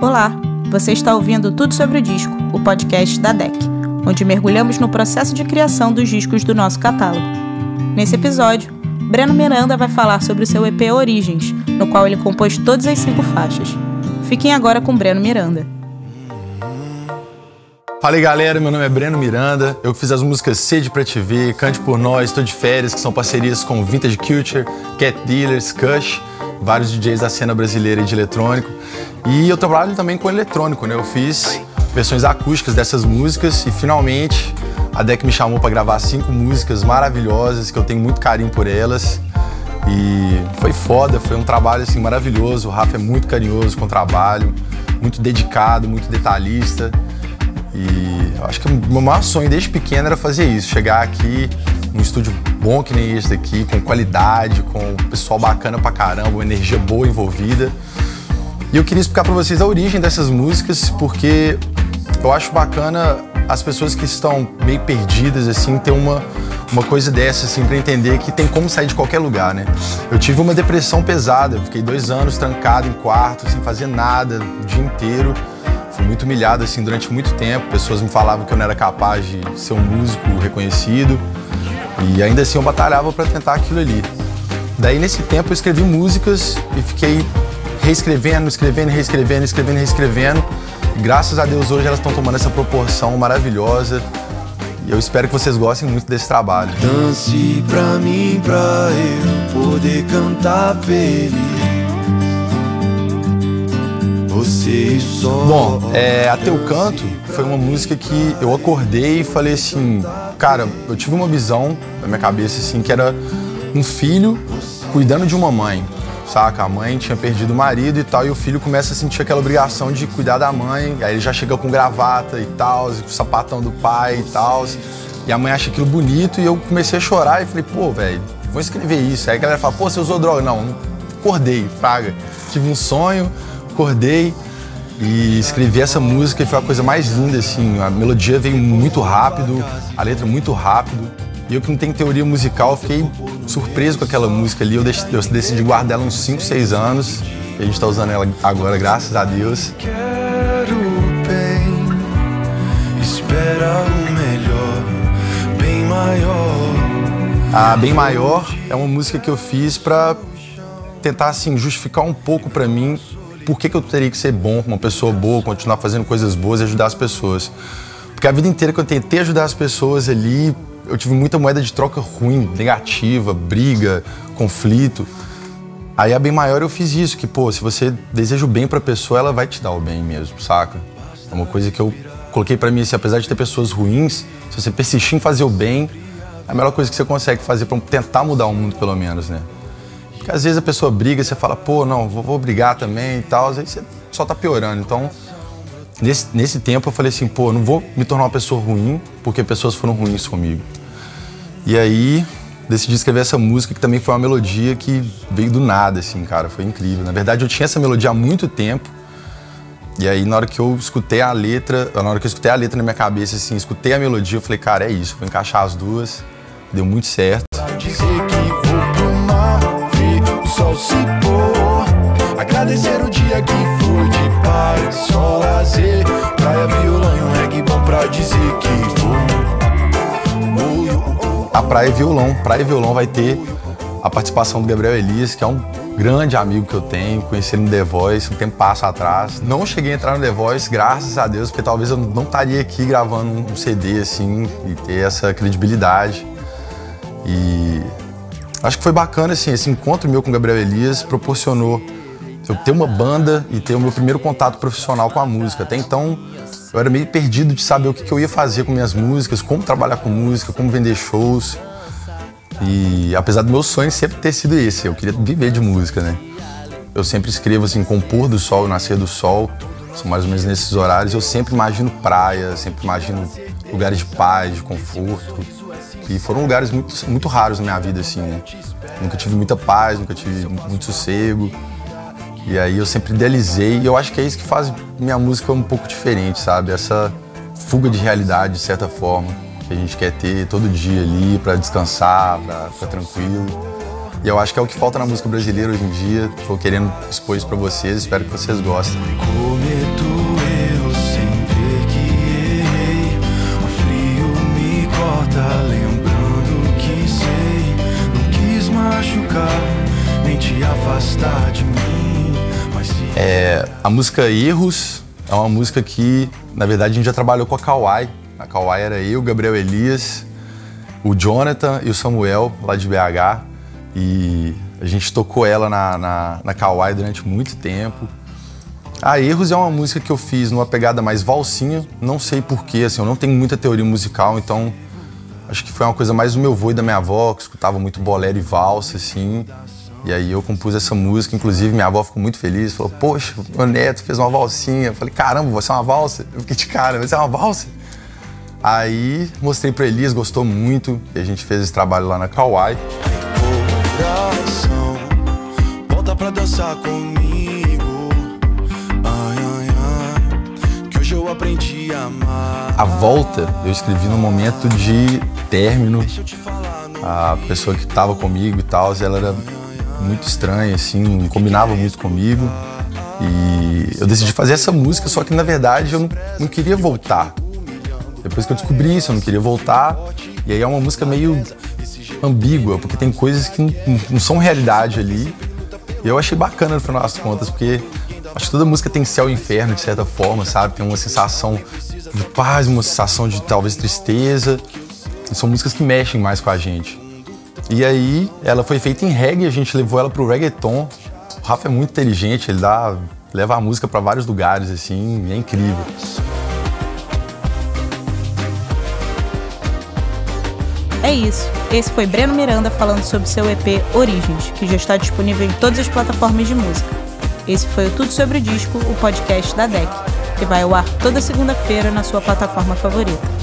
Olá, você está ouvindo Tudo sobre o Disco, o podcast da DEC, onde mergulhamos no processo de criação dos discos do nosso catálogo. Nesse episódio, Breno Miranda vai falar sobre o seu EP Origens, no qual ele compôs todas as cinco faixas. Fiquem agora com Breno Miranda. Fala aí galera, meu nome é Breno Miranda, eu fiz as músicas Sede Pra Te Ver, Cante Por Nós, Tô de Férias, que são parcerias com Vintage Culture, Cat Dealers, Kush, vários DJs da cena brasileira de eletrônico. E eu trabalho também com eletrônico, né? Eu fiz versões acústicas dessas músicas e finalmente a DEC me chamou para gravar cinco músicas maravilhosas, que eu tenho muito carinho por elas. E foi foda, foi um trabalho assim maravilhoso. O Rafa é muito carinhoso com o trabalho, muito dedicado, muito detalhista. E acho que o meu maior sonho desde pequeno era fazer isso, chegar aqui num estúdio bom que nem esse daqui, com qualidade, com pessoal bacana pra caramba, uma energia boa envolvida. E eu queria explicar para vocês a origem dessas músicas, porque eu acho bacana as pessoas que estão meio perdidas, assim, ter uma, uma coisa dessa, assim, para entender que tem como sair de qualquer lugar, né? Eu tive uma depressão pesada, eu fiquei dois anos trancado em quarto, sem fazer nada, o dia inteiro. Fui muito humilhado, assim, durante muito tempo. Pessoas me falavam que eu não era capaz de ser um músico reconhecido. E ainda assim eu batalhava para tentar aquilo ali. Daí, nesse tempo, eu escrevi músicas e fiquei reescrevendo, escrevendo, reescrevendo, escrevendo, reescrevendo. E graças a Deus hoje elas estão tomando essa proporção maravilhosa. E eu espero que vocês gostem muito desse trabalho. Dance pra mim, pra eu poder cantar feliz. Você só. Bom, é, a Teu Canto foi uma música que eu acordei e falei assim, cara, eu tive uma visão na minha cabeça assim que era um filho cuidando de uma mãe, saca? A mãe tinha perdido o marido e tal, e o filho começa a sentir aquela obrigação de cuidar da mãe, aí ele já chega com gravata e tal, com o sapatão do pai e tal, e a mãe acha aquilo bonito, e eu comecei a chorar e falei, pô, velho, vou escrever isso. Aí a galera fala, pô, você usou droga? Não, acordei, fraga. Tive um sonho, acordei e escrevi essa música e foi a coisa mais linda, assim. A melodia veio muito rápido, a letra muito rápido. E eu que não tenho teoria musical, fiquei surpreso com aquela música ali. Eu, eu decidi guardar ela uns 5, 6 anos. E a gente está usando ela agora, graças a Deus. Quero bem, espera o melhor, bem maior. A Bem Maior é uma música que eu fiz para tentar assim justificar um pouco para mim por que, que eu teria que ser bom, uma pessoa boa, continuar fazendo coisas boas e ajudar as pessoas. Porque a vida inteira que eu tentei ajudar as pessoas ali, eu tive muita moeda de troca ruim, negativa, briga, conflito. Aí a bem maior eu fiz isso, que pô, se você deseja o bem pra pessoa, ela vai te dar o bem mesmo, saca? É uma coisa que eu coloquei para mim, assim, apesar de ter pessoas ruins, se você persistir em fazer o bem, é a melhor coisa que você consegue fazer para tentar mudar o mundo, pelo menos, né? Porque às vezes a pessoa briga você fala, pô, não, vou, vou brigar também e tal, aí você só tá piorando. Então, nesse, nesse tempo eu falei assim, pô, não vou me tornar uma pessoa ruim porque pessoas foram ruins comigo. E aí decidi escrever essa música que também foi uma melodia que veio do nada, assim, cara, foi incrível. Na verdade, eu tinha essa melodia há muito tempo. E aí, na hora que eu escutei a letra, na hora que eu escutei a letra na minha cabeça, assim, escutei a melodia, eu falei, cara, é isso, vou encaixar as duas. Deu muito certo. Sol se pôr. Agradecer o dia que foi de paz, só lazer. Praia, violão e um reggae bom pra dizer que vou. A Praia e Violão. Praia e Violão vai ter a participação do Gabriel Elias, que é um grande amigo que eu tenho, conheci ele no The Voice um tempo passo atrás. Não cheguei a entrar no The Voice, graças a Deus, porque talvez eu não estaria aqui gravando um CD assim e ter essa credibilidade. E acho que foi bacana assim, esse encontro meu com o Gabriel Elias proporcionou eu ter uma banda e ter o meu primeiro contato profissional com a música. Até então eu era meio perdido de saber o que, que eu ia fazer com minhas músicas, como trabalhar com música, como vender shows. E apesar do meu sonho sempre ter sido esse, eu queria viver de música, né? Eu sempre escrevo assim, com o pôr do sol, nascer do sol, são mais ou menos nesses horários. Eu sempre imagino praia, sempre imagino lugares de paz, de conforto. E foram lugares muito, muito raros na minha vida, assim, né? Nunca tive muita paz, nunca tive muito sossego. E aí eu sempre idealizei, e eu acho que é isso que faz minha música um pouco diferente, sabe? Essa fuga de realidade, de certa forma, que a gente quer ter todo dia ali para descansar, para ficar tranquilo. E eu acho que é o que falta na música brasileira hoje em dia. Tô querendo expor isso pra vocês, espero que vocês gostem. Machucar, nem te afastar de mim. É, a música Erros é uma música que, na verdade, a gente já trabalhou com a Kawai. A Kawai era eu, Gabriel Elias, o Jonathan e o Samuel, lá de BH. E a gente tocou ela na, na, na Kawai durante muito tempo. A Erros é uma música que eu fiz numa pegada mais valsinha, não sei porquê, assim, eu não tenho muita teoria musical, então acho que foi uma coisa mais do meu avô e da minha avó, que escutava muito bolero e valsa, assim. E aí eu compus essa música, inclusive minha avó ficou muito feliz, falou, poxa, meu neto fez uma valsinha. Eu falei, caramba, vai ser uma valsa? Eu fiquei de cara, vai ser uma valsa? Aí mostrei pra Elias, gostou muito, e a gente fez esse trabalho lá na Kauai. coração volta pra dançar comigo. Ai, ai, ai. Que hoje eu aprendi a amar. A volta eu escrevi no momento de término. A pessoa que tava comigo e tal, ela era muito estranha, assim, não combinava muito comigo. E eu decidi fazer essa música, só que na verdade eu não, não queria voltar. Depois que eu descobri isso, eu não queria voltar. E aí é uma música meio ambígua, porque tem coisas que não, não são realidade ali. E eu achei bacana no final das contas, porque acho que toda música tem céu e inferno, de certa forma, sabe? Tem uma sensação de paz, uma sensação de talvez tristeza. São músicas que mexem mais com a gente. E aí, ela foi feita em reggae, a gente levou ela pro reggaeton. O Rafa é muito inteligente, ele dá, leva a música para vários lugares, assim, é incrível. É isso. Esse foi Breno Miranda falando sobre seu EP Origens, que já está disponível em todas as plataformas de música. Esse foi o Tudo Sobre o Disco, o podcast da DEC, que vai ao ar toda segunda-feira na sua plataforma favorita.